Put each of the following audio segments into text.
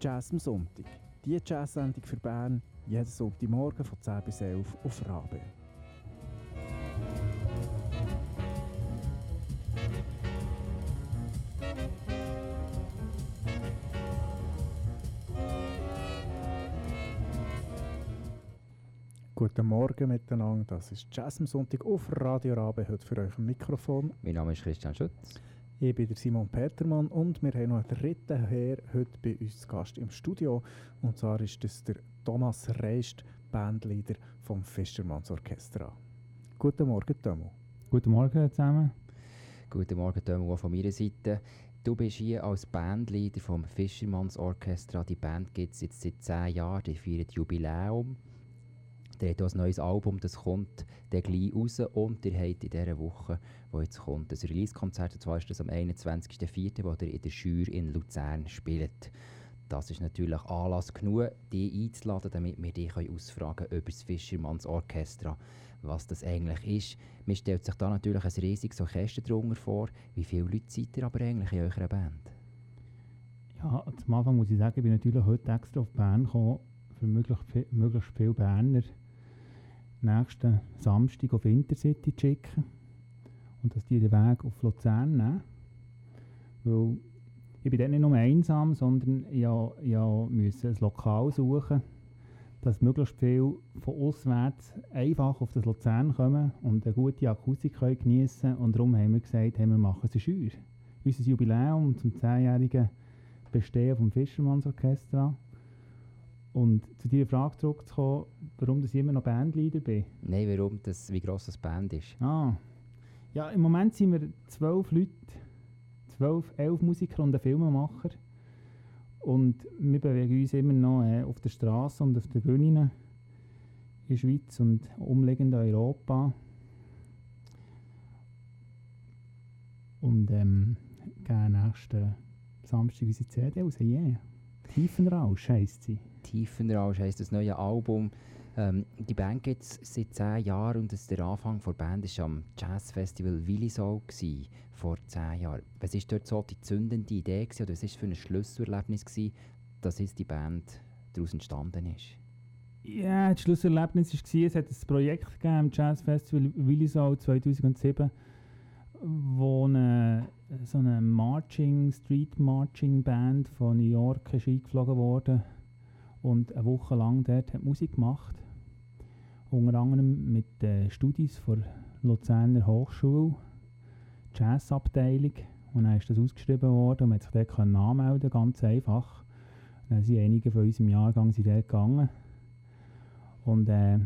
Jazz am Sonntag. Die Jazz-Sendung für Bern, jeden Sonntagmorgen von 10 bis 11 auf Rabe. Guten Morgen miteinander, das ist Jazz am Sonntag auf Radio Rabe, heute für euch ein Mikrofon. Mein Name ist Christian Schütz. Ich bin der Simon Petermann und wir haben noch einen dritten Herr heute bei uns zu Gast im Studio. Und zwar ist das der Thomas Reist, Bandleader vom Fischermanns Orchestra. Guten Morgen, Tomo. Guten Morgen zusammen. Guten Morgen, Tomo, von meiner Seite. Du bist hier als Bandleader vom Fischermanns Orchestra. Die Band gibt es jetzt seit zehn Jahren, die feiert Jubiläum. Der hat ein neues Album, das kommt dann gleich raus. Und ihr habt in dieser Woche, die jetzt kommt, ein Release-Konzert. Und zwar ist das am 21.04., wo ihr in der Schür in Luzern spielt. Das ist natürlich Anlass genug, dich einzuladen, damit wir dich ausfragen können über das Fischermanns Orchestra, was das eigentlich ist. Man stellt sich da natürlich ein riesiges Orchester drunter vor. Wie viele Leute seid ihr aber eigentlich in eurer Band? Ja, zum Anfang muss ich sagen, ich bin natürlich heute extra auf Bern gekommen, für möglichst, möglichst viele Berner nächsten Samstag auf Intercity zu schicken und dass die den Weg auf Luzern nehmen. Weil ich bin dort nicht nur einsam, sondern ich, ich musste ein Lokal suchen, dass möglichst viele von auswärts einfach auf das Luzern kommen und eine gute Akustik geniessen können. Und darum haben wir gesagt, hey, wir machen es Schür. Unser Jubiläum zum 10-jährigen Bestehen vom Fischermannsorchester und zu dieser Frage zurückzukommen, warum ich immer noch Bandleader bin. Nein, warum das, wie gross das Band ist. Ah. Ja, im Moment sind wir zwölf Leute, zwölf, elf Musiker und ein Filmemacher. Und wir bewegen uns immer noch äh, auf der Straße und auf den Bühnen in der Schweiz und umliegend Europa. Und ähm, gehen nächsten Samstag unsere CD raus. Yeah. Tiefenrausch heisst sie. Tiefenrausch heisst das neue Album. Ähm, die Band gibt es seit zehn Jahren und das der Anfang der Band war am Jazzfestival Willisau vor zehn Jahren. Was war dort so die zündende Idee gewesen, oder was war für ein Schlüsselerlebnis, gewesen, dass jetzt die Band daraus entstanden ist? Ja, das Schlüsselerlebnis war, es hat ein Projekt gegeben am Jazzfestival Willisau 2007, wo eine, so eine Marching, Street Marching Band von New York ist eingeflogen wurde und eine Woche lang dort hat Musik gemacht. Unter anderem mit den Studis der Luzerner Hochschule, Jazzabteilung. Und dann ist das ausgeschrieben worden und man konnte sich dort anmelden, ganz einfach. Und dann sind einige von unserem Jahrgang sind dort gegangen. Und äh,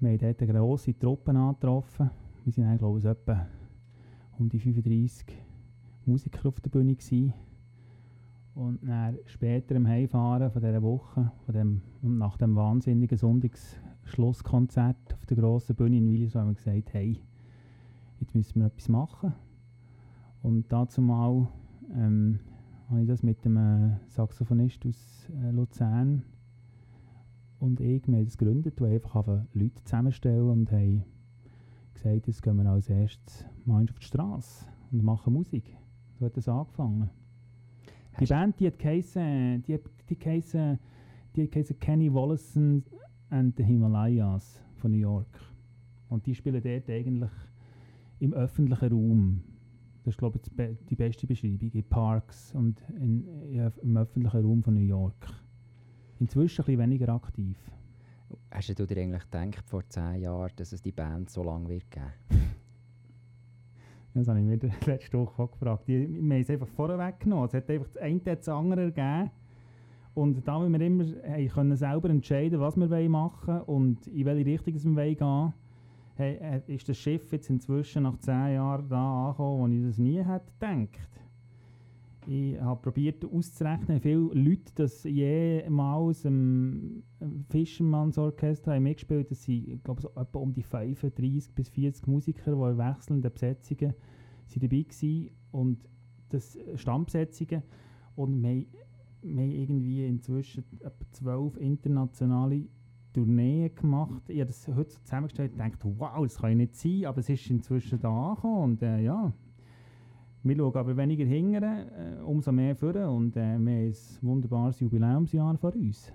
wir haben dort eine grosse Truppe angetroffen. Wir waren glaube ich, etwa um die 35 Musiker auf der Bühne. Gewesen. Und dann später im Heimfahren von dieser Woche von dem, und nach dem wahnsinnigen Sonntagsschlusskonzert auf der grossen Bühne in Willis haben wir gesagt, hey, jetzt müssen wir etwas machen. Und dazu mal ähm, habe ich das mit dem äh, Saxophonist aus äh, Luzern und ich, wir das gegründet, die einfach Leute zusammenstellen und haben gesagt, jetzt gehen wir als erstes mal auf die Straße und machen Musik. So hat das angefangen. Die Band, die hat geheißen, die, die geheißen, die hat geheißen Kenny Wollesen and the Himalayas von New York. Und die spielen dort eigentlich im öffentlichen Raum. Das ist, glaube ich, die beste Beschreibung. In Parks und in, ja, im öffentlichen Raum von New York. Inzwischen ein bisschen weniger aktiv. Hast du dir eigentlich gedacht vor zehn Jahren, dass es die Band so lange wird geben? Das habe ich mir letzte Woche auch gefragt. Wir haben es einfach vorher weggenommen. Es hat einfach das eine das andere gegeben. Und da wir immer können selber entscheiden, was wir machen wollen und in welche Richtung wir gehen hey, äh, ist das Schiff jetzt inzwischen nach zehn Jahren da angekommen, wo ich das nie hätte gedacht. Ich habe probiert auszurechnen, wie viele Leute das jemals im Fischermannsorchester haben mitgespielt Das sind, ich so etwa um die 35 bis 40 Musiker, die in wechselnden Besetzungen sind dabei waren. Und das Stammbesetzungen. Und wir, wir haben irgendwie inzwischen etwa 12 internationale Tourneen gemacht. Ich habe das heute so zusammengestellt und gedacht, wow, das kann ja nicht sein, aber es ist inzwischen da angekommen. Und äh, ja, Wir schauen aber weniger hinten, äh, umso mehr vorne und äh, wir haben ein wunderbares Jubiläumsjahr vor uns.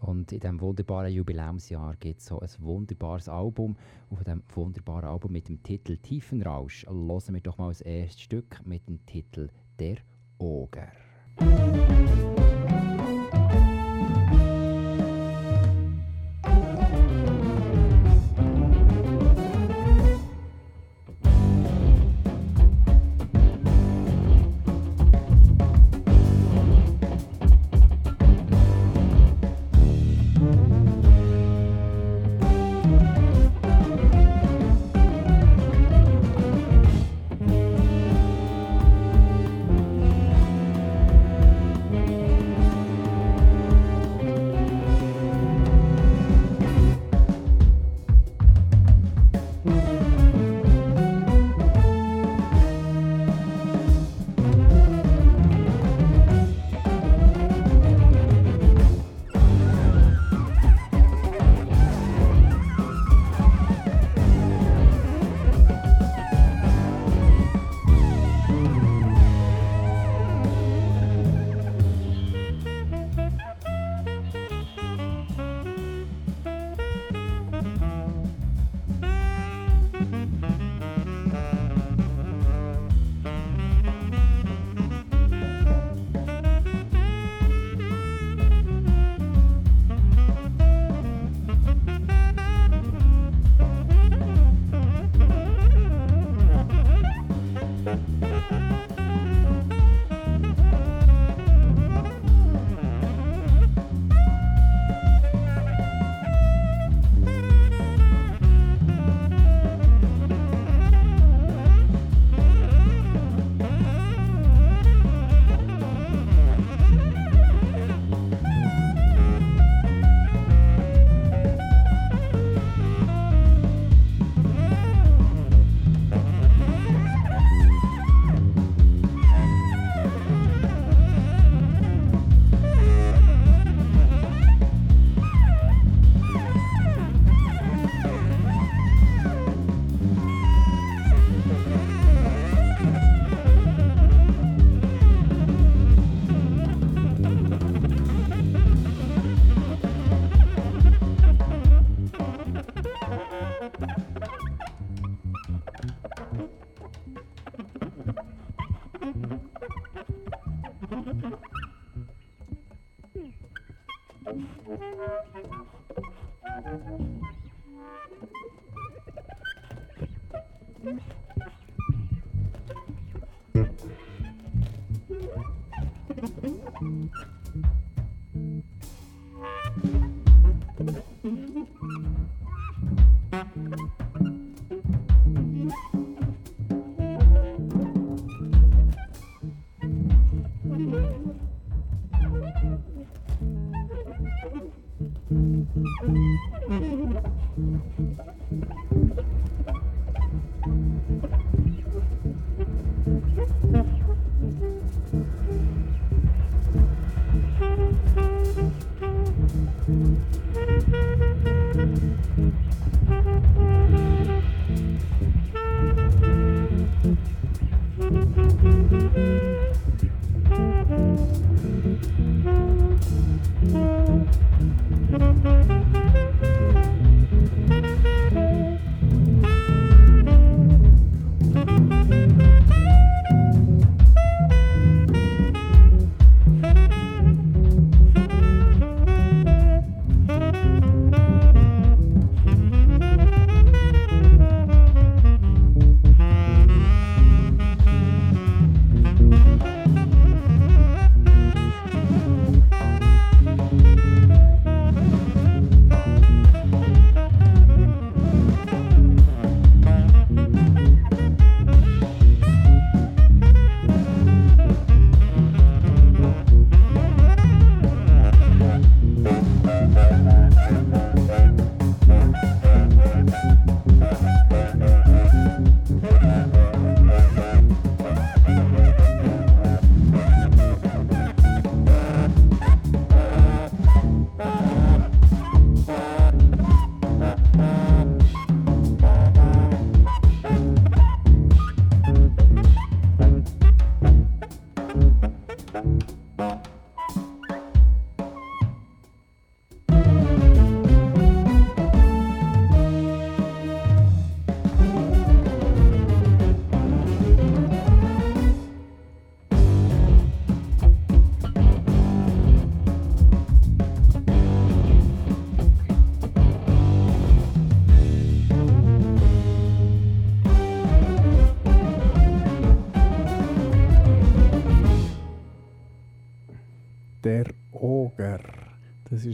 Und in diesem wunderbaren Jubiläumsjahr gibt es so ein wunderbares Album. Auf diesem wunderbaren Album mit dem Titel Tiefenrausch hören wir doch mal das erste Stück mit dem Titel Der Oger.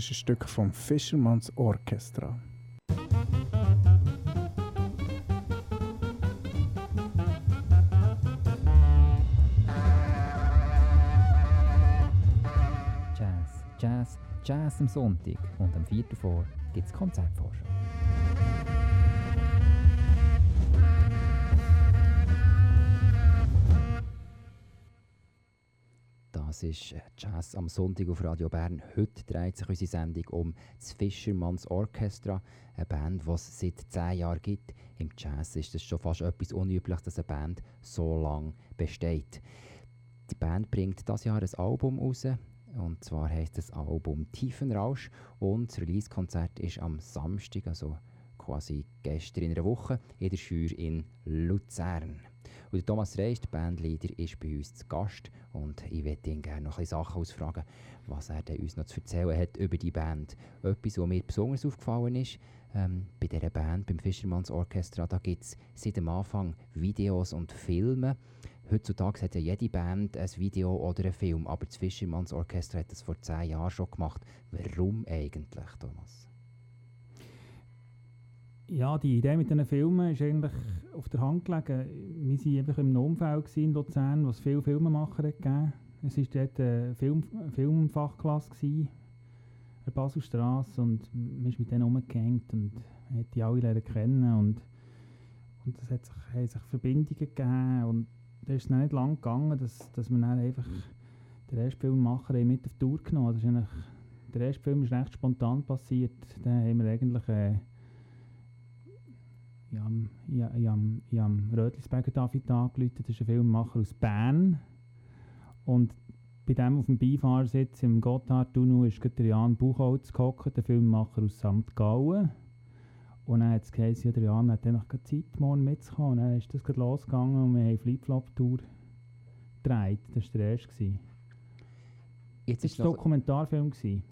Ist ein Stück vom Fischermanns Orchestra. Jazz, Jazz, Jazz am Sonntag und am 4. vor gibt es Konzertvorschau. Das ist äh, Jazz am Sonntag auf Radio Bern. Heute dreht sich unsere Sendung um das Fischermanns Orchestra, eine Band, die es seit zehn Jahren gibt. Im Jazz ist es schon fast etwas unüblich, dass eine Band so lange besteht. Die Band bringt das Jahr ein Album raus. Und zwar heißt das Album Tiefenrausch und das Release-Konzert ist am Samstag, also quasi gestern in einer Woche, in der Schür in Luzern. Und der Thomas Reis, der Bandleader, ist bei uns zu Gast und ich würde ihn gerne noch ein Sachen ausfragen, was er uns noch zu erzählen hat über die Band. Etwas, was mir besonders aufgefallen ist, ähm, bei dieser Band, beim Fischermanns Orchestra, da gibt es seit dem Anfang Videos und Filme. Heutzutage hat ja jede Band ein Video oder einen Film, aber das Fischermanns Orchestra hat das vor zehn Jahren schon gemacht. Warum eigentlich, Thomas? Ja, die Idee mit diesen Filmen ist eigentlich auf der Hand gelegen. Wir waren einfach im Umfeld in Luzern, wo es viele Filmemacher gegeben Es war dort eine Film, Filmfachklasse gewesen, der Baselstrasse und man ist mit denen umgehängt und hat die alle lernen kennen und, und es hat sich, hat sich Verbindungen gegeben und da ist es nicht lang gegangen, dass, dass wir dann einfach den ersten Filmemacher mit auf die Tour genommen eigentlich, Der erste Film ist recht spontan passiert. Da haben wir eigentlich äh, ja, ja, ja, ja, Rötlisberger David angerufen. Das ist ein Filmemacher aus Bern. Und bei dem auf dem Beifahrersitz im Gotthardtunnel ist der Jan Buchholz gehockt, der Filmemacher aus St. Gallen. Und dann hat es geheißen, ja, der Jan hat dann noch Zeit, morgen mitzukommen. Und dann ist das losgegangen und wir haben Flip-Flop-Tour gedreht. Das war der erste. Jetzt das war ein Dokumentarfilm. Gewesen.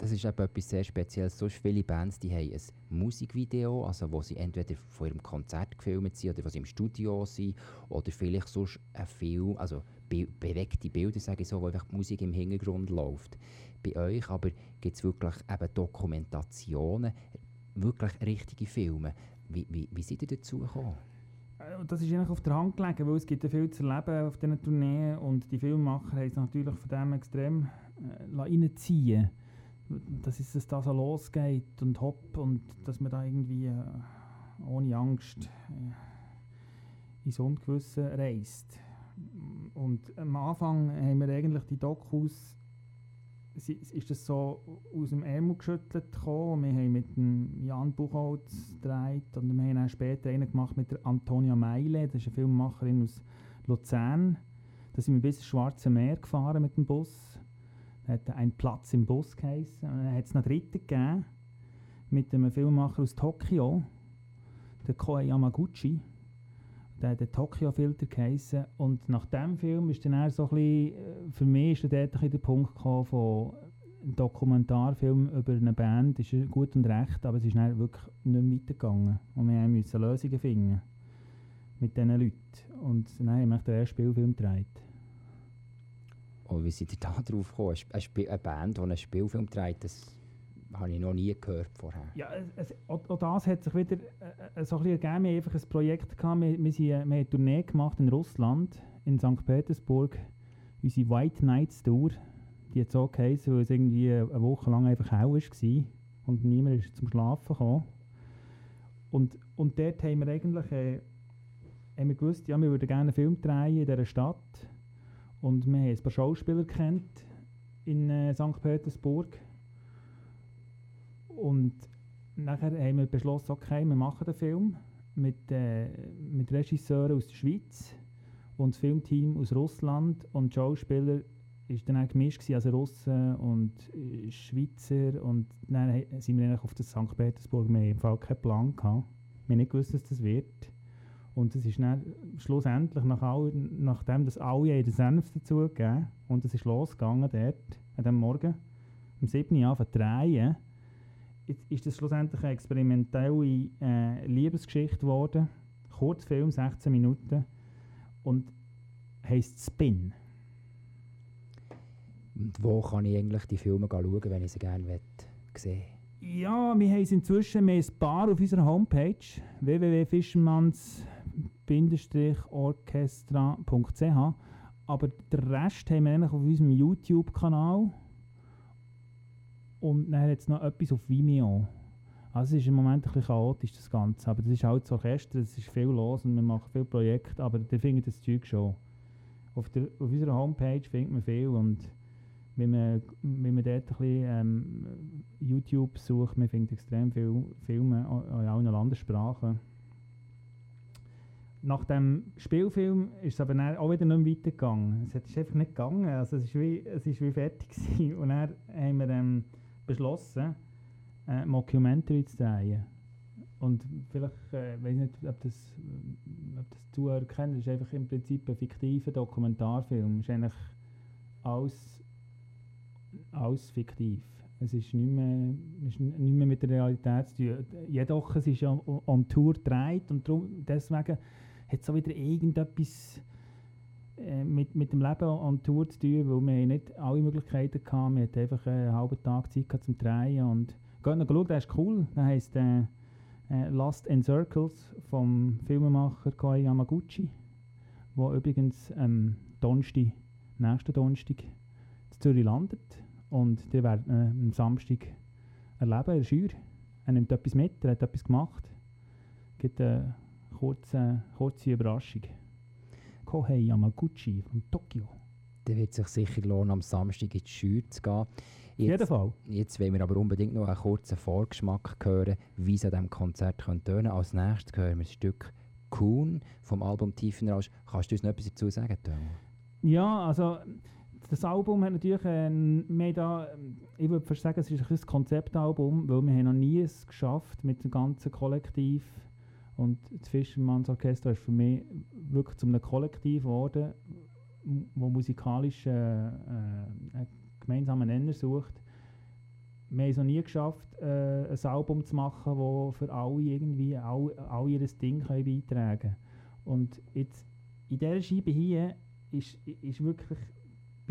Das ist etwas sehr Spezielles. So viele Bands die haben ein Musikvideo, also wo sie entweder von ihrem Konzert gefilmt sind oder wo sie im Studio sind oder vielleicht sonst ein Film, also be bewegte Bilder, sage ich so, wo einfach die Musik im Hintergrund läuft. Bei euch aber gibt es wirklich eben Dokumentationen, wirklich richtige Filme. Wie, wie, wie seid ihr dazu gekommen? Äh, das ist auf der Hand gelegen, weil es gibt viel zu erleben auf diesen Tourneen und die Filmemacher haben es natürlich von dem extrem äh, reinziehen dass es da so losgeht und hopp und dass man da irgendwie äh, ohne Angst äh, ins Ungewisse reist. Und am Anfang haben wir eigentlich die Dokus ist das so aus dem Ärmel geschüttelt gekommen. Wir haben mit dem Jan Buchholz gedreht und wir haben dann später einen gemacht mit der Antonia Meile, das ist eine Filmemacherin aus Luzern. Da sind wir bis ins Schwarze Meer gefahren mit dem Bus hat einen Platz im Bus geheißen. Dann hat es noch dritten gegeben, mit einem Filmemacher aus Tokio, der Koei Yamaguchi. Der hat den Tokio-Filter geheißen. Und nach diesem Film ist dann so ein bisschen, äh, für mich ist dort der Punkt gekommen von ein Dokumentarfilm über eine Band ist gut und recht, aber es ist dann wirklich nicht mehr weitergegangen. Und wir mussten Lösungen finden mit diesen Leuten. Und dann haben wir den ersten Spielfilm gedreht. Oh, wie seid ihr da drauf gekommen? Eine, eine Band, die einen Spielfilm trägt, das habe ich noch nie gehört vorher. Ja, es, auch, auch, das hat sich wieder äh, so ein bisschen ergeben. Wir einfach ein Projekt gehabt. Wir, wir, sind, wir haben eine Tournee gemacht in Russland, in St. Petersburg. Unsere White Nights Tour. Die hat so geheißen, weil es irgendwie eine Woche lang einfach hell war und niemand ist zum Schlafen gekommen. Und, und dort haben wir eigentlich äh, haben wir gewusst, ja, wir würden gerne einen Film drehen in dieser Stadt und wir haben ein paar Schauspieler kennt in äh, St. Petersburg. Und nachher haben wir beschlossen, okay, wir machen den Film mit, äh, mit Regisseuren aus der Schweiz und das Filmteam aus Russland und Schauspieler ist dann auch gemischt also Russen und äh, Schweizer und dann sind wir eigentlich auf das St. Petersburg, wir haben im Fall keinen Plan gehabt. Wir haben nicht gewusst, dass das wird. Und es ist dann schlussendlich, nach all, nachdem das alle den Senf dazugegeben und es ist losgegangen dort, an diesem Morgen, um 7 Uhr zu drehen, ist das schlussendlich eine experimentelle äh, Liebesgeschichte geworden. Kurzfilm, 16 Minuten und heisst Spin. Und wo kann ich eigentlich die Filme schauen, wenn ich sie gerne sehen Ja, wir haben inzwischen wir haben ein paar auf unserer Homepage www.fischermanns-orchestra.ch aber den Rest haben wir eigentlich auf unserem YouTube-Kanal und dann hat es noch etwas auf Vimeo. Also es ist im Moment ein bisschen chaotisch, das Ganze. Aber das ist halt das Orchester, es ist viel los und wir machen viele Projekte, aber da findet das Zeug schon. Auf, der, auf unserer Homepage findet man viel und wenn man, wenn man dort ein bisschen ähm, YouTube sucht, man findet extrem viele Filme in allen Landessprachen. Nach dem Spielfilm ist es aber dann auch wieder nicht mehr weitergegangen. Es ist einfach nicht gegangen, also es ist wie, es ist wie fertig gewesen. Und dann haben wir ähm, beschlossen, äh, Mockumentary zu drehen. Und vielleicht, äh, weiß nicht, ob das, ob das Zuhörer das ist einfach im Prinzip ein fiktiver Dokumentarfilm. Es ist eigentlich alles, alles fiktiv. Es ist nicht mehr, nicht mehr mit der Realität zu tun. Jedoch, es ist ja on Tour gedreht und darum, deswegen hat es auch wieder irgendetwas äh, mit, mit dem Leben on Tour zu tun, weil wir nicht alle Möglichkeiten hatten. Wir hatten einfach einen halben Tag Zeit zum Drehen und Geht noch schauen, der ist cool. Der heisst äh, äh, in Circles vom Filmemacher Koi Yamaguchi, der übrigens ähm, Donnerstag, nächsten Donnerstag in Zürich landet. Und der werden äh, am Samstag erleben der Schür. Er nimmt etwas mit, er hat etwas gemacht. Es gibt eine kurze, kurze Überraschung. Kohei Yamaguchi von Tokio. Der wird sich sicher lohnen, am Samstag in die Schür zu gehen. Jetzt, jeden Fall. Jetzt wollen wir aber unbedingt noch einen kurzen Vorgeschmack hören, wie es an diesem Konzert tönen könnte. Als nächstes hören wir ein Stück Kuhn vom Album Tiefenrausch. Kannst du uns noch etwas dazu sagen, Tom? Ja, also das Album hat natürlich, äh, mehr da, ich würde fast sagen, es ist ein Konzeptalbum, weil wir haben noch nie es geschafft mit dem ganzen Kollektiv und das Fischermanns Orchester ist für mich wirklich zu einem Kollektiv geworden, wo musikalisch äh, äh, gemeinsamen Nenner sucht. Wir haben es noch nie geschafft, äh, ein Album zu machen, das für alle irgendwie all, all ihr Ding können beitragen können. Und jetzt in dieser Scheibe hier ist, ist wirklich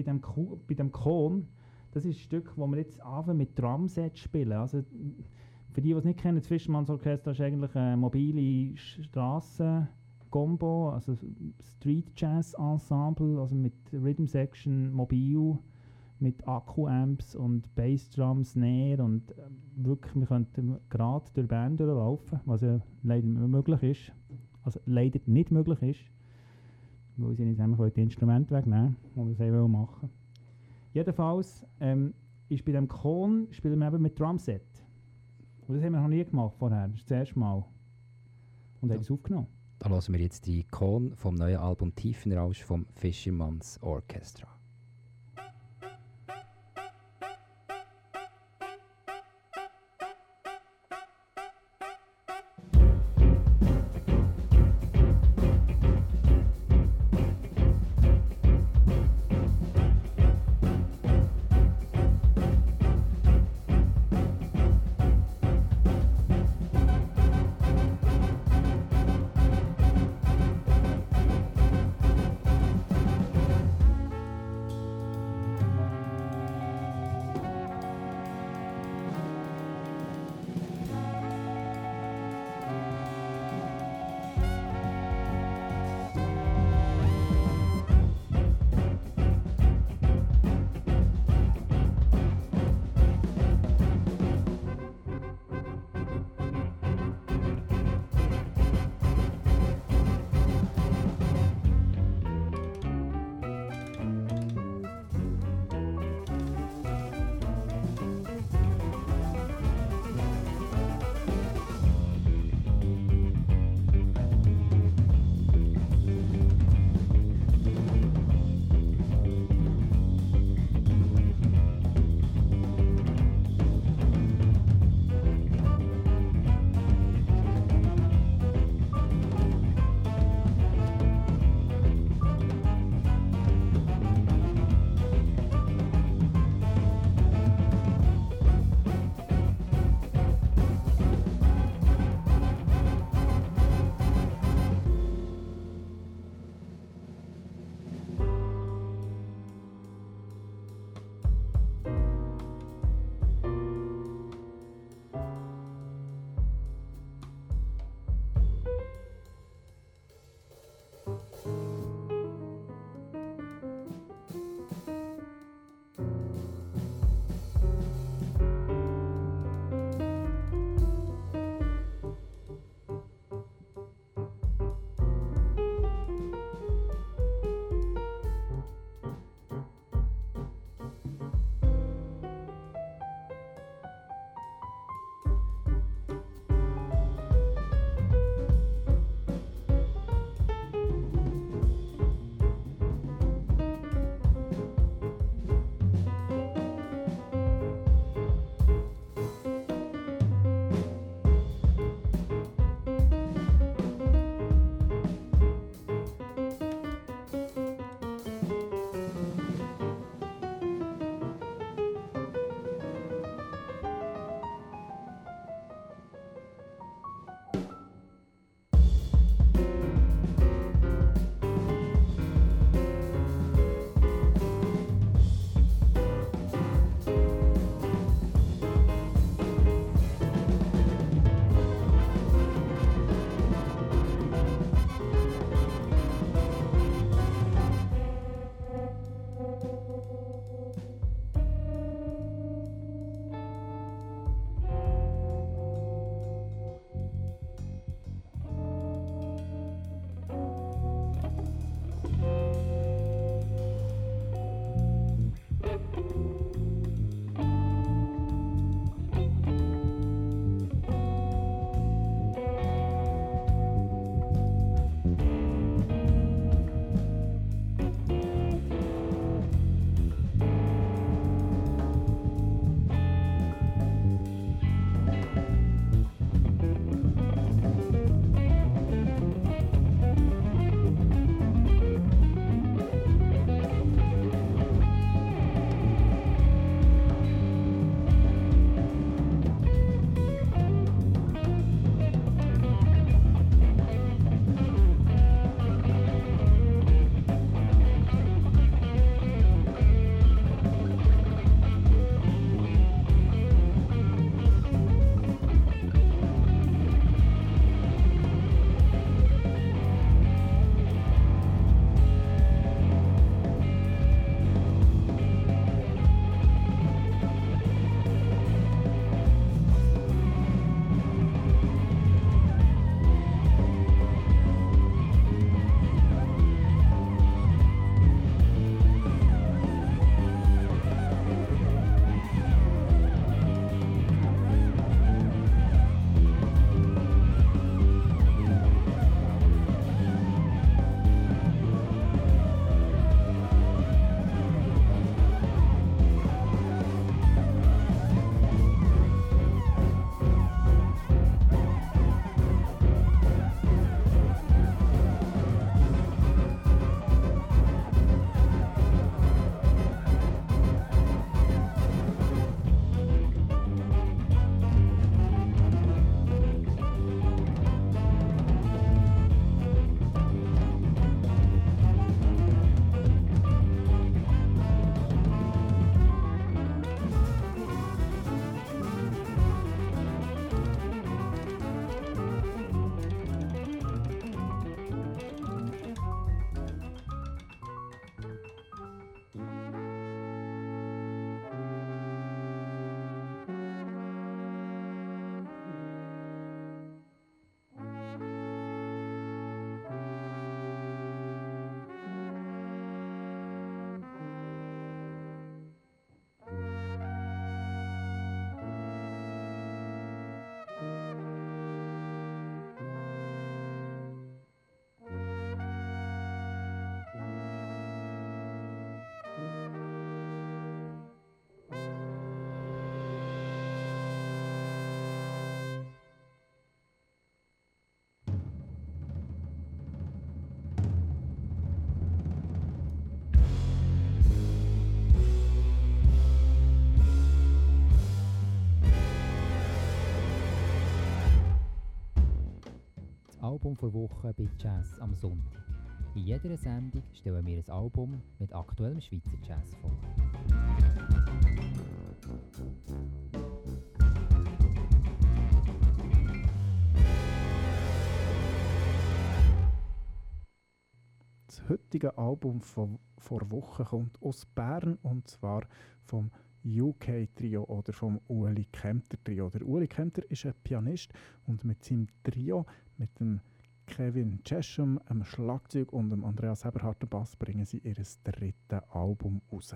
bei dem, bei dem Kon, das ist ein Stück, wo wir jetzt anfangen mit Drumsets spielen. Also, für die, die es nicht kennen, das Fischermanns Orchester ist eigentlich eine mobile Straßen-Combo, also Street Jazz Ensemble, also mit Rhythm Section, mobil mit Akku-Amps und Bassdrum, Snare und äh, wirklich, wir könnten gerade durch Band durchlaufen, was ja leider möglich ist. Also leider nicht möglich ist, weil sie nicht einfach die Instrumente wegnehmen, die wir selber machen Jedenfalls ähm, ist bei dem Kon spielen wir eben mit Drumset. Und das haben wir noch nie gemacht vorher, das ist das erste Mal. Und ja. haben es aufgenommen. Da hören wir jetzt die Kon vom neuen Album Tiefenrausch vom Fisherman's Orchestra. Album vor Woche bei Jazz am Sonntag. In jeder Sendung stellen wir ein Album mit aktuellem Schweizer Jazz vor. Das heutige Album von vor Wochen kommt aus Bern und zwar vom UK-Trio oder vom Ueli Kempter Trio. Der Ueli Kempter ist ein Pianist und mit seinem Trio, mit dem Kevin Chesham, einem Schlagzeug und dem Andreas Eberhardt Bass bringen sie ihr drittes Album raus.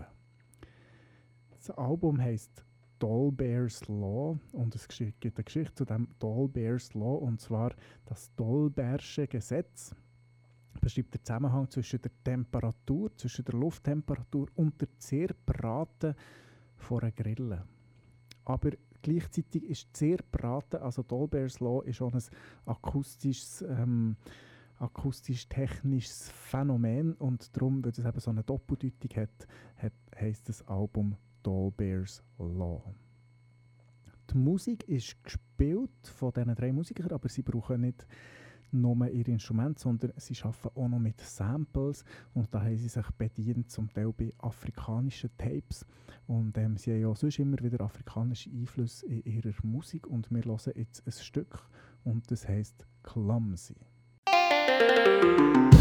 Das Album heißt Dolbear's Law und es gibt eine Geschichte zu dem Dolbear's Law und zwar das Dolbearsche Gesetz beschreibt den Zusammenhang zwischen der Temperatur, zwischen der Lufttemperatur und der Zerbrate von einer Grille. Aber gleichzeitig ist Zerbrate, also Dolbear's Law, ist auch ein akustisches, ähm, akustisch-technisches Phänomen und darum, weil es eben so eine Doppeldeutung hat, hat heisst das Album Dolbear's Law. Die Musik ist gespielt von diesen drei Musikern, aber sie brauchen nicht nur ihr Instrument, sondern sie arbeiten auch noch mit Samples. Und da haben sie sich bedient, zum Teil bei afrikanischen Tapes. Und ähm, sie haben ja sonst immer wieder afrikanische Einflüsse in ihrer Musik. Und wir hören jetzt ein Stück. Und das heißt Clumsy. Musik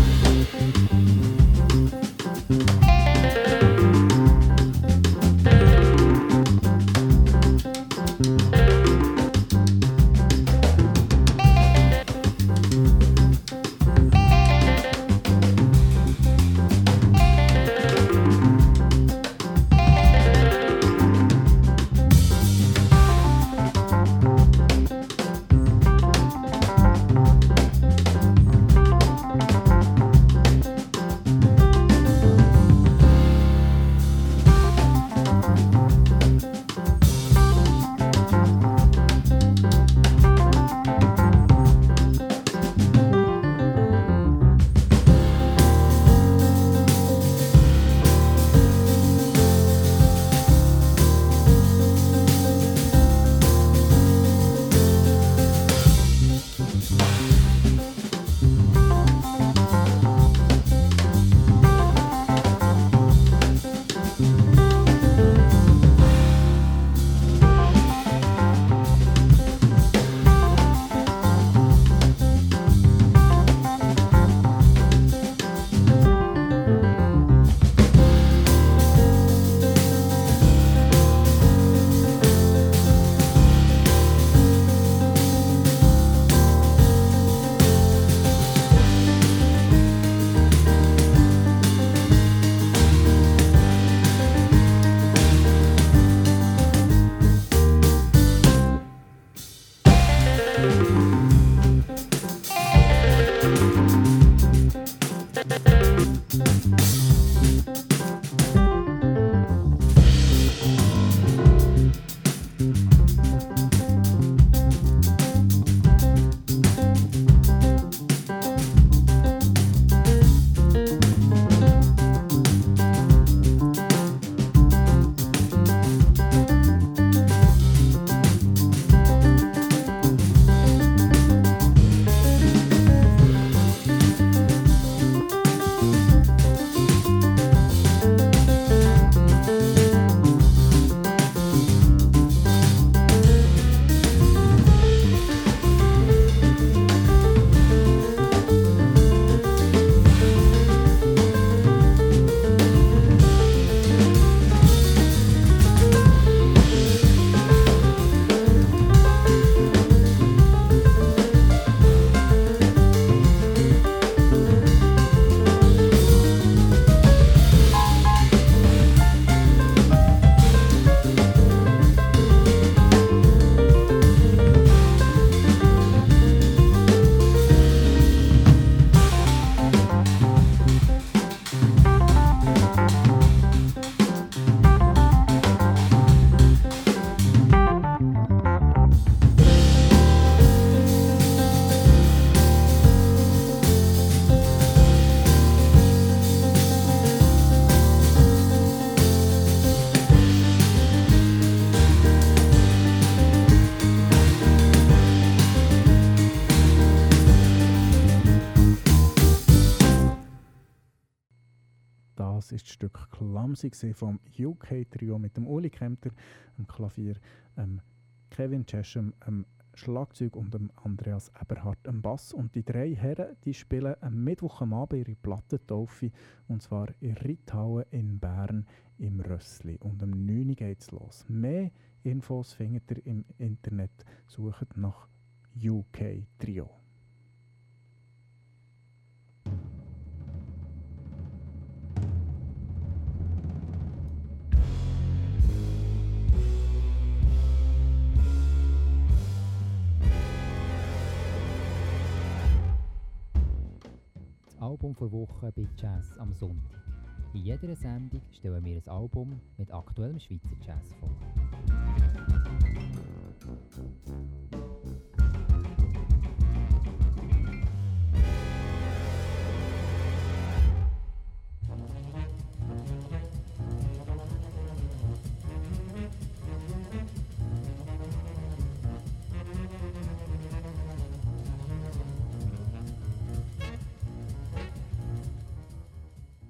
Clumsy vom UK-Trio mit dem Uli Kempter am Klavier, ähm, Kevin Chesham am Schlagzeug und dem Andreas Eberhardt am Bass. Und die drei Herren die spielen am Mittwoch am Abend ihre Plattentaufe und zwar in Ritthauen in Bern im Rössli. Und am 9 Uhr geht es los. Mehr Infos findet ihr im Internet. Sucht nach UK Album vor Woche bei Jazz am Sonntag. In jeder Sendung stellen wir ein Album mit aktuellem Schweizer Jazz vor.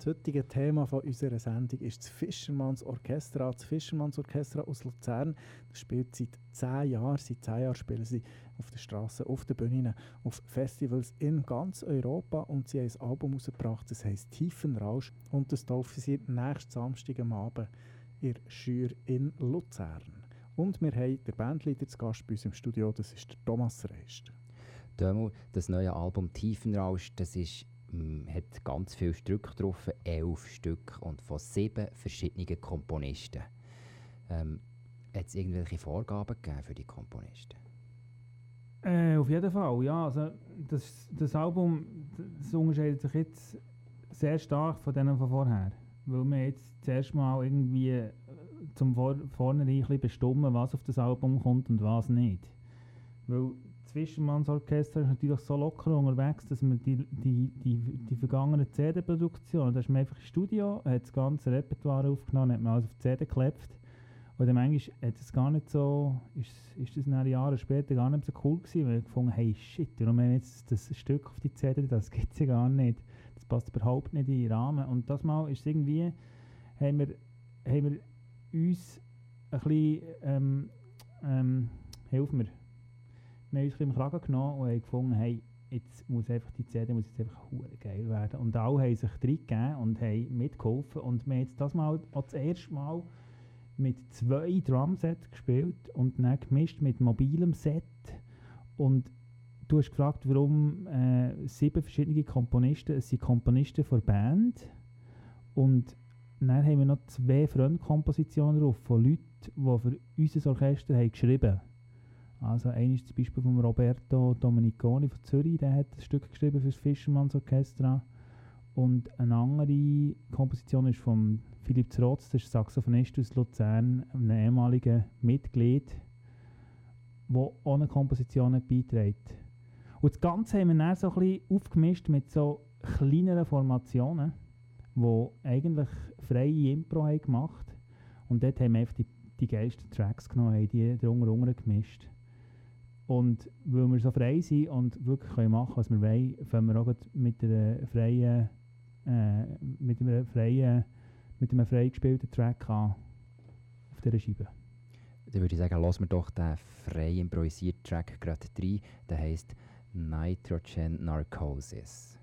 Das heutige Thema von unserer Sendung ist das Fischermanns Orchestra. Das Fischermanns Orchestra aus Luzern das spielt seit zehn Jahren. Seit zehn Jahren spielen sie auf der Straße, auf den Bühnen, auf Festivals in ganz Europa und sie haben ein Album herausgebracht, das heisst Tiefenrausch und das taufen sie nächsten Samstag am Abend in Schür in Luzern. Und wir haben den Bandleader zu Gast bei uns im Studio, das ist Thomas Reist. Das neue Album Tiefenrausch, das ist hat ganz viele Stücke drauf, elf Stück und von sieben verschiedenen Komponisten. Ähm, hat es irgendwelche Vorgaben gegeben für die Komponisten? Äh, auf jeden Fall, ja. Also das, das Album das unterscheidet sich jetzt sehr stark von denen von vorher. Weil wir jetzt zuerst mal irgendwie äh, zum Vor Vornherein bestimmen, was auf das Album kommt und was nicht. Weil das Fischermannsorchester ist natürlich so locker unterwegs, dass man die, die, die, die vergangenen CD-Produktionen, da ist man einfach im Studio, hat das ganze Repertoire aufgenommen, hat man alles auf die CD geklebt. Und dann manchmal hat es gar nicht so, ist, ist das nach Jahre später gar nicht so cool gewesen, weil ich gefunden hey shit, warum haben wir jetzt das Stück auf die CD, das gibt es ja gar nicht. Das passt überhaupt nicht in den Rahmen. Und das Mal ist irgendwie, haben wir, haben wir uns ein bisschen, ähm, ähm, hilf mir, wir haben uns im Kragen genommen und haben gefunden, hey, jetzt muss einfach die CD muss jetzt einfach geil werden. Und alle haben sich reingegeben und haben mitgeholfen. Und wir haben jetzt das Mal auch das erste Mal mit zwei Drumsets gespielt und dann gemischt mit mobilem Set. Und du hast gefragt, warum äh, sieben verschiedene Komponisten, es sind Komponisten für Band. Und dann haben wir noch zwei Fremdkompositionen drauf von Leuten, die für unser Orchester haben geschrieben haben. Also ein ist zum Beispiel von Roberto Domeniconi von Zürich, der hat ein Stück geschrieben für das Fischermanns Orchestra. Und eine andere Komposition ist von Philipp Zrotz, der ist Saxophonist aus Luzern, einem ehemaligen Mitglied, der auch eine Komposition beiträgt. Und das Ganze haben wir dann so ein bisschen aufgemischt mit so kleineren Formationen, die eigentlich freie Impro haben gemacht Und dort haben wir einfach die, die geilsten Tracks genommen, haben die drunter gemischt. Und weil wir so frei sind und wirklich können machen was wir wollen, fangen wir auch mit einer freien, äh, mit einem freien, mit einem frei gespielten Track an auf dieser Scheibe. Dann würde ich sagen, lassen wir doch den frei improvisierten Track gerade rein. Der heisst Nitrogen Narcosis.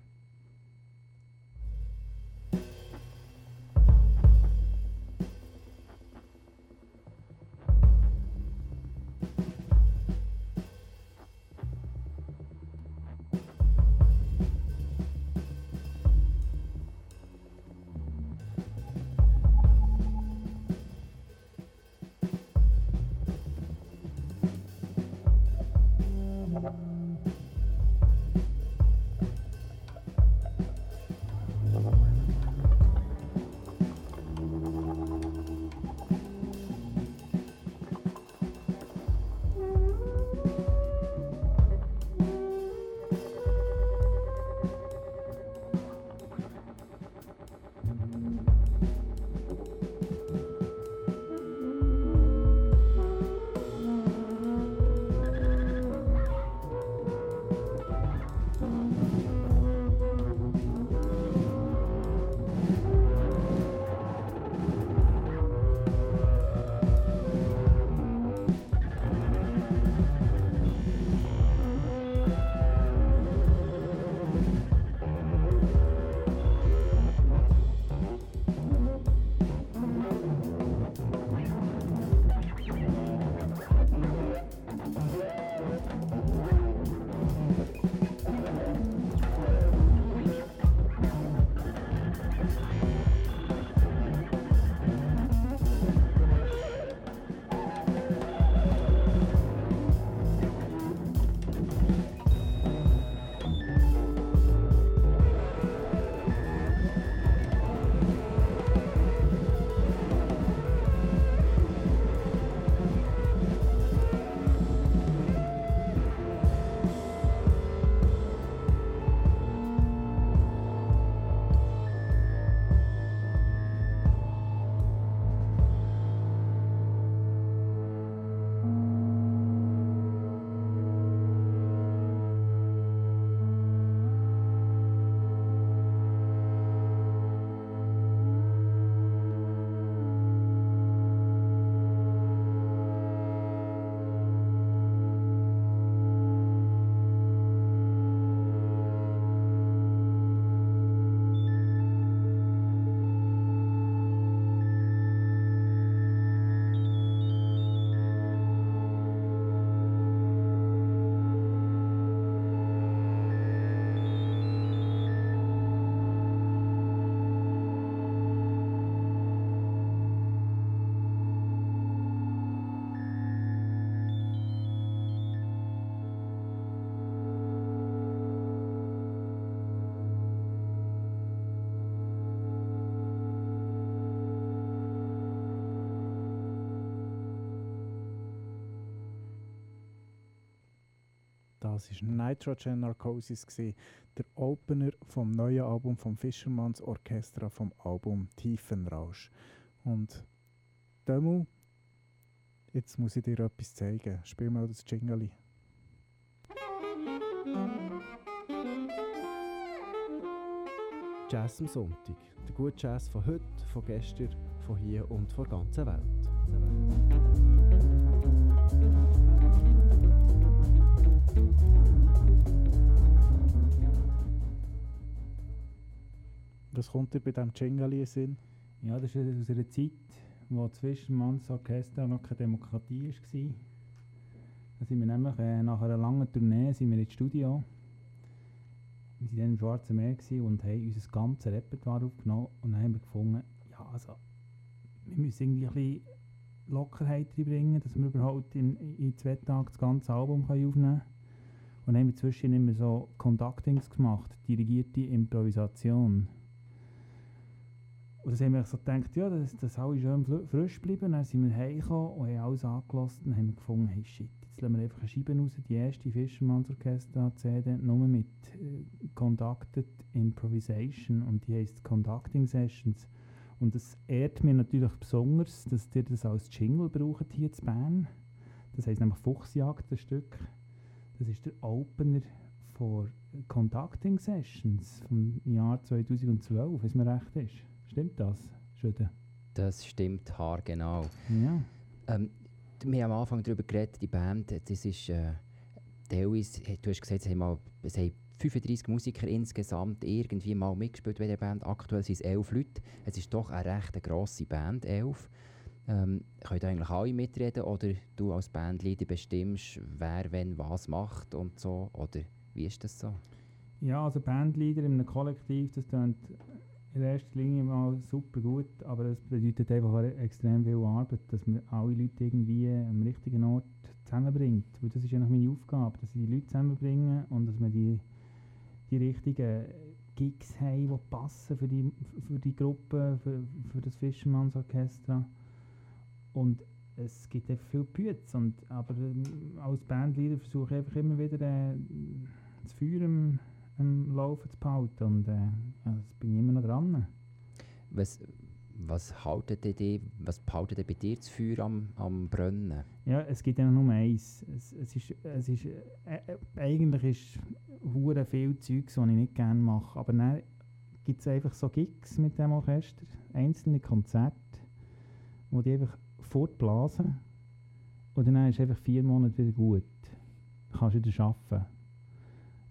Das war Nitrogen Narcosis, gewesen, der Opener vom neuen Album vom Fischermanns Orchestra vom Album Tiefenrausch. Und Demu, jetzt muss ich dir etwas zeigen. Spiel mal das Jingle. Jazz am Sonntag. Der gute Jazz von heute, von gestern, von hier und von der ganzen Welt. Was kommt dir bei diesem in Sinn? Ja, das ist aus einer Zeit, wo das Fischermanns Orchester noch keine Demokratie war. Da sind wir nämlich äh, nach einer langen Tournee sind wir ins Studio. Wir waren dann im Schwarzen Meer und haben unser ganzes Repertoire aufgenommen und dann haben wir gefunden, ja also, wir müssen irgendwie ein bisschen Lockerheit reinbringen, dass wir überhaupt in, in zwei Tagen das ganze Album können aufnehmen können. Und dann haben wir zwischen immer so Conductings gemacht, dirigierte Improvisation. Und dann haben wir so gedacht, ja, das, das alle schön frisch bleiben. Dann sind wir heimgekommen und haben alles angelassen und haben gefunden, hey shit, jetzt lassen wir einfach eine Scheibe raus, die erste Fischermanns Orchester CD, nur mit äh, Conducted Improvisation und die heisst Conducting Sessions. Und das ehrt mir natürlich besonders, dass ihr das als Jingle braucht hier zu Bern. Das heisst nämlich Fuchsjagd, das Stück. Das ist der Opener von Conducting Sessions vom Jahr 2012, wenn es mir recht ist. Stimmt das, Schütte? Das stimmt haargenau. Ja. Ähm, wir haben am Anfang darüber geredet, die Band, das ist äh, teilweise, du hast gesagt, es haben, mal, es haben 35 Musiker insgesamt irgendwie mal mitgespielt bei der Band. Aktuell sind es 11 Leute. Es ist doch eine recht grosse Band, 11. Ähm, können eigentlich alle mitreden oder du als Bandleader bestimmst, wer wenn was macht und so? Oder wie ist das so? Ja, also Bandleader in einem Kollektiv, das klingt in erster Linie mal super gut, aber es bedeutet einfach extrem viel Arbeit, dass man alle Leute irgendwie am richtigen Ort zusammenbringt. Weil das ist ja noch meine Aufgabe, dass ich die Leute zusammenbringen und dass man die, die richtigen Gigs haben, die passen für die, für die Gruppe, für, für das Fischermanns Orchestra. Und es gibt einfach viel Bütze. Und, aber ähm, als Bandleader versuche ich einfach immer wieder äh, das Feuer am, Laufen zu behalten. Und äh, ja, das bin ich immer noch dran. Was, was, haltet ihr, was behaltet ihr bei dir das Feuer am, am Brennen? Ja, es gibt ja nur eins. Es, es ist, es ist, äh, äh, eigentlich ist hure viel Zeugs, das ich nicht gerne mache. Aber dann gibt es einfach so Gigs mit dem Orchester, einzelne Konzerte, wo die einfach fortblasen und dann ist einfach vier Monate wieder gut. Dann kannst du wieder arbeiten.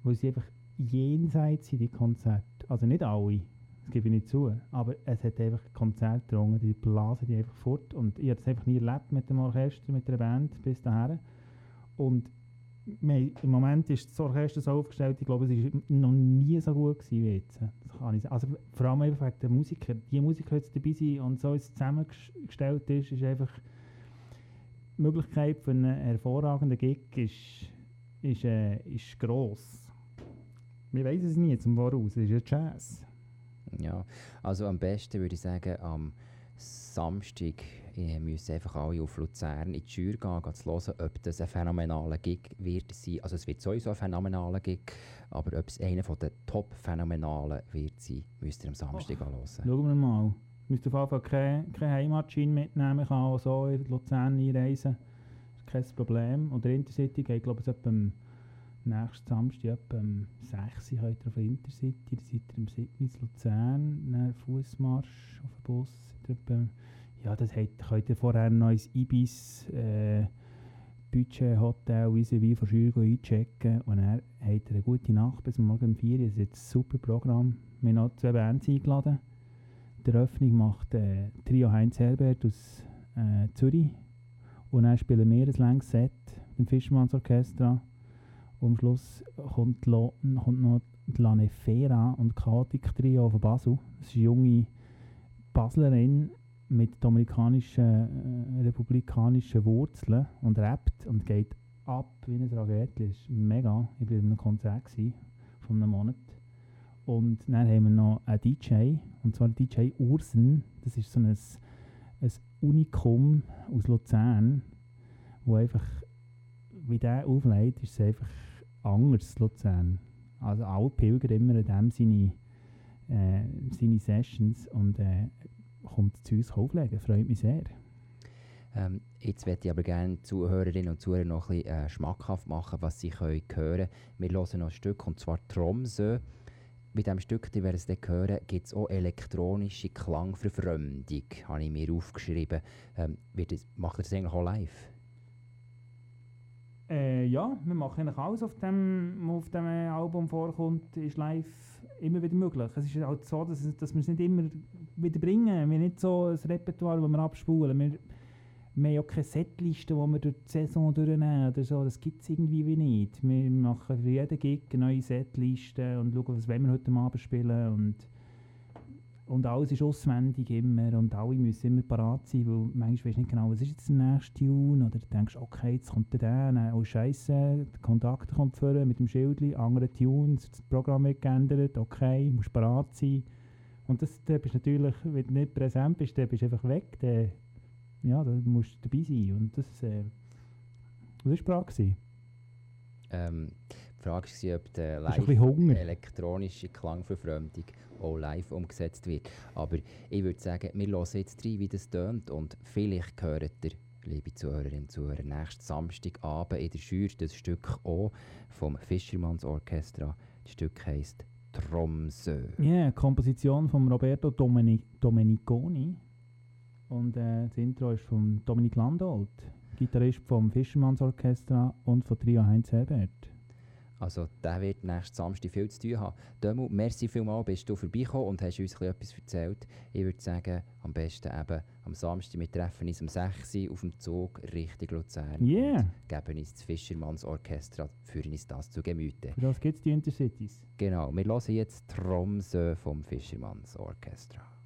Weil sie einfach jenseits sind, die Konzerte. Also nicht alle, das gebe ich nicht zu, aber es hat einfach Konzerte drungen, die blasen die einfach fort. Und ich habe das einfach nie erlebt mit dem Orchester, mit der Band bis dahin. Und im Moment ist das Orchester so aufgestellt, ich glaube, es war noch nie so gut gewesen wie jetzt. Das kann ich. Also vor allem einfach wegen der Musiker. Die Musiker, die jetzt dabei sind und so es zusammengestellt ist, ist einfach die Möglichkeit für einen hervorragenden Gig ist, ist, äh, ist gross. Wir wissen es nie zum Voraus, es ist ja Jazz. Ja, also am besten würde ich sagen, am Samstag müssen einfach alle auf Luzern in die Schür gehen, gehen zu hören, ob das ein phänomenaler Gig wird sein. Also es wird sowieso ein phänomenaler Gig, aber ob es einer der top-phänomenalen wird sein, müsst ihr am Samstag oh. hören. Schauen wir mal. Ich müsste auf jeden Fall keine, keine Heimatschein mitnehmen, ich kann auch so in Luzern einreisen. Das ist kein Problem. Und der Intercity geht, glaube ich, etwa nächsten Samstag etwa um 6 Uhr ihr auf der Intercity, dann seid ihr im Signus Luzern, dann Fußmarsch auf dem Bus, etwa, ja, das hat, könnt vorher noch ins Ibis äh, Budget Hotel vis-à-vis von Schür einchecken und dann habt ihr eine gute Nacht bis morgen um 4 Uhr. Das ist jetzt ein super Programm. Wir haben noch zwei Bands eingeladen. Die Eröffnung macht äh, Trio Heinz Herbert aus äh, Zürich und dann spielen wir ein langes Set mit dem Fischmanns Orchestra. Und am Schluss kommt, Lo, kommt noch die Lanefera und Chaotic Trio von Basel. Das ist eine junge Baslerin mit dominikanischen, äh, republikanischen Wurzeln und rappt und geht ab wie ein Tragödie. Das ist mega. Ich war in einem Konzert von einem Monat. Und dann haben wir noch einen DJ, und zwar DJ Ursen. Das ist so ein, ein Unikum aus Luzern, wo einfach, wie der auflegt, ist es einfach anders, Luzern. Also alle pilgern immer an dem seine, äh, seine Sessions und äh, kommt zu uns auflegen. Freut mich sehr. Ähm, jetzt möchte ich aber gerne Zuhörerinnen und Zuhörer noch bisschen äh, schmackhaft machen, was sie können hören. Wir hören noch ein Stück, und zwar Tromsø. Bei diesem Stück, die werden es dann hören, gibt es auch elektronische Klangverfremdung, habe ich mir aufgeschrieben. Ähm, wird das, macht ihr das eigentlich auch live? Äh, ja, wir machen eigentlich alles, auf dem, was auf dem Album vorkommt, ist live immer wieder möglich. Es ist halt so, dass, dass wir es nicht immer wieder bringen. Wir haben nicht so ein Repertoire, das wir abspulen. Wir, wir haben ja keine Setliste, die wir durch die Saison durchnehmen oder so. Das gibt es irgendwie wie nicht. Wir machen für jeden Gig neue Setliste und schauen, was wir heute Abend spielen und und alles ist auswendig immer und alle müssen immer parat sein, weil manchmal weißt du nicht genau, was ist jetzt der nächste Tune oder du denkst, okay, jetzt kommt der, dann, oh Scheiße, der Kontakt kommt vor mit dem Schildli, andere Tunes, das Programm wird geändert, okay, musst parat sein. Und das, da bist natürlich, wenn du nicht präsent bist, dann bist du einfach weg, dann, ja, da musst du dabei sein und das, äh, das war Frage. Ähm, die Frage war, ob die live elektronische Klangverfremdung auch live umgesetzt wird. Aber ich würde sagen, wir hören jetzt rein, wie das tönt und vielleicht hört ihr, liebe Zuhörerinnen und Zuhörer, nächsten Samstagabend in der Schür das Stück auch vom Fischermanns Orchestra. Das Stück heisst Tromsø. Ja, yeah, Komposition von Roberto Domeni Domeniconi und äh, das Intro ist von Dominik Landolt, Gitarrist vom Fischermanns Orchestra und von Trio Heinz Herbert. Also der wird nächsten Samstag viel zu tun haben. Dömu, merci vielmals, bist du vorbeigekommen und hast uns etwas erzählt. Ich würde sagen, am besten eben am Samstag, wir treffen uns um 6 Uhr auf dem Zug Richtung Luzern yeah. und geben uns das Fischermanns Orchestra, führen uns das zu Gemüte. Für das gibt es die Intercities. Genau, wir hören jetzt Tromsø vom Fischermanns Orchestra.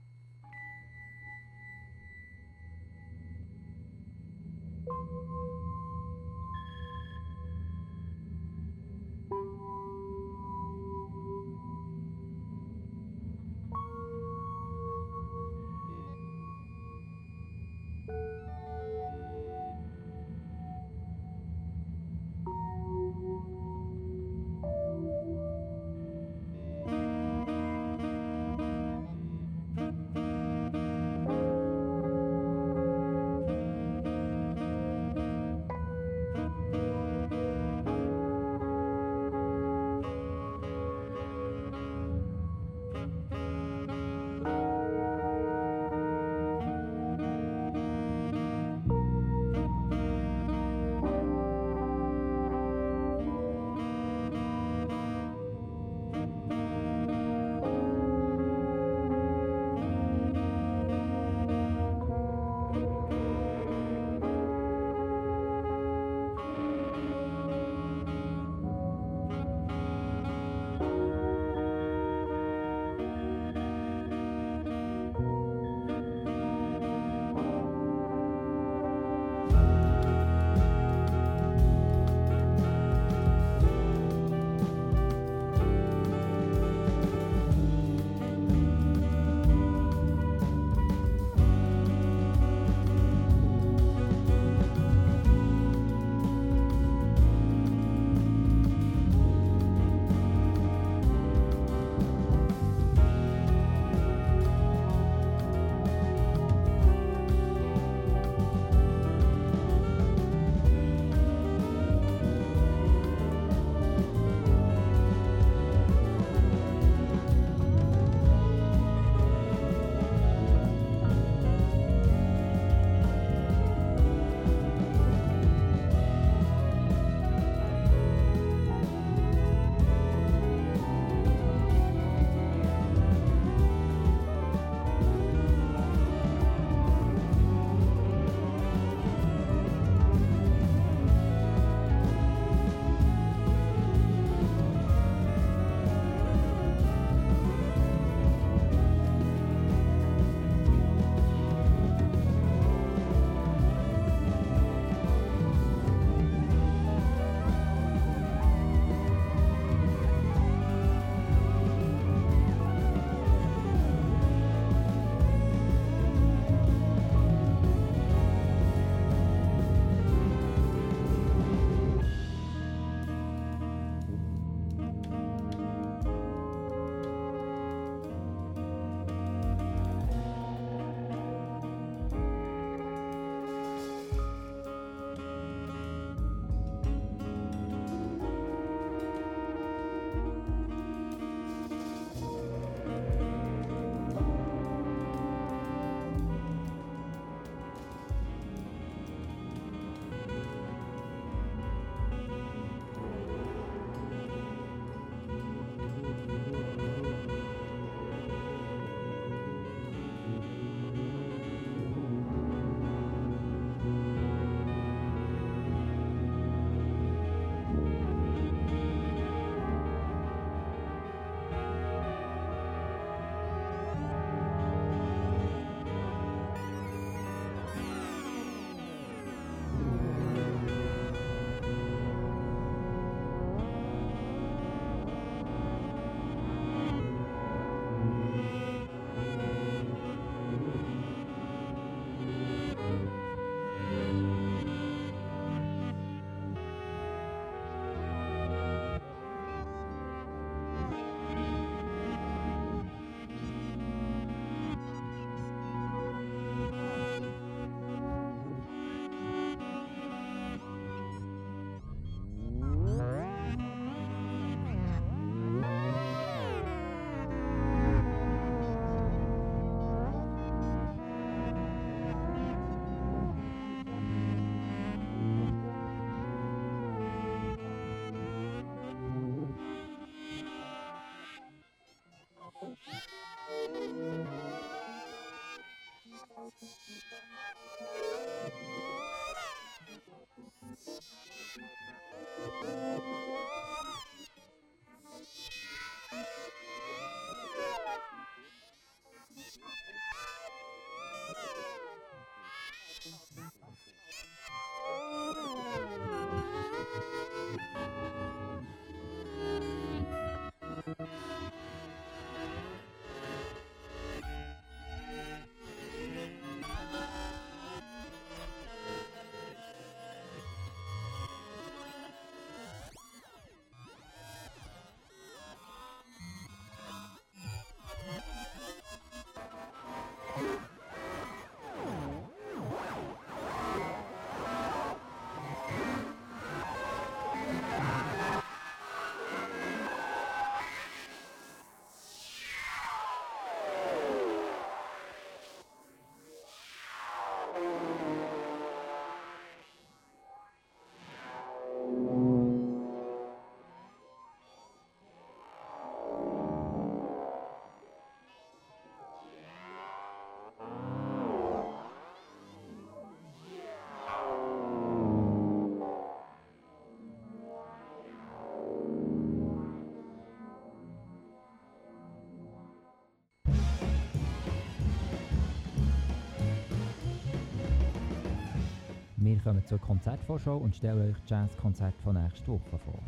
Wir kommen zur Konzertvorschau und stellen euch das Jazzkonzert von nächster Woche vor.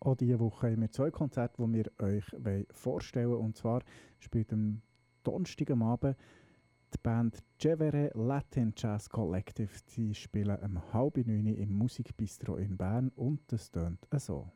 Auch diese Woche haben wir zwei Konzerte, die wir euch vorstellen wollen. Und zwar spielt am Donnerstag am Abend die Band Jevere Latin Jazz Collective. Sie spielen um halb neun im Musikbistro in Bern und das tönt so.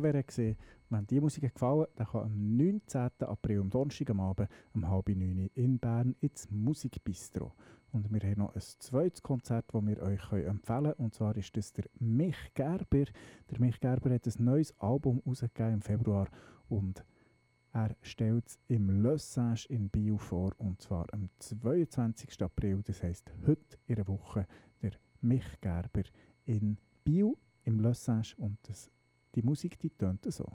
Chevere gesehen. Wenn die Musik gefallen dann kann am 19. April, am Donnerstag am Abend, um halb neun in Bern ins Musikbistro. Und wir haben noch ein zweites Konzert, das wir euch empfehlen können. Und zwar ist das der Mich Gerber. Der Mich Gerber hat ein neues Album rausgegeben im Februar und er stellt es im Le Sage in Bio vor. Und zwar am 22. April, das heisst heute in der Woche, der Mich Gerber in Bio im Le Sage. Und das die Musik, die tönt so.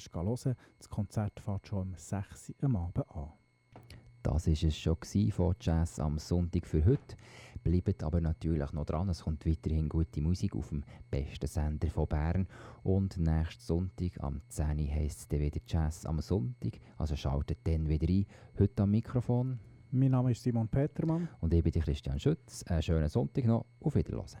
Singe hören. Das Konzert fährt schon um 6 Uhr am Abend an. Das war es schon von Jazz am Sonntag für heute. Bleibt aber natürlich noch dran, es kommt weiterhin gute Musik auf dem besten Sender von Bern. Und nächsten Sonntag am 10 Uhr heisst es dann wieder Jazz am Sonntag. Also schaltet dann wieder ein. Heute am Mikrofon. Mein Name ist Simon Petermann. Und ich bin Christian Schütz. Einen schönen Sonntag noch. Auf Wiedersehen.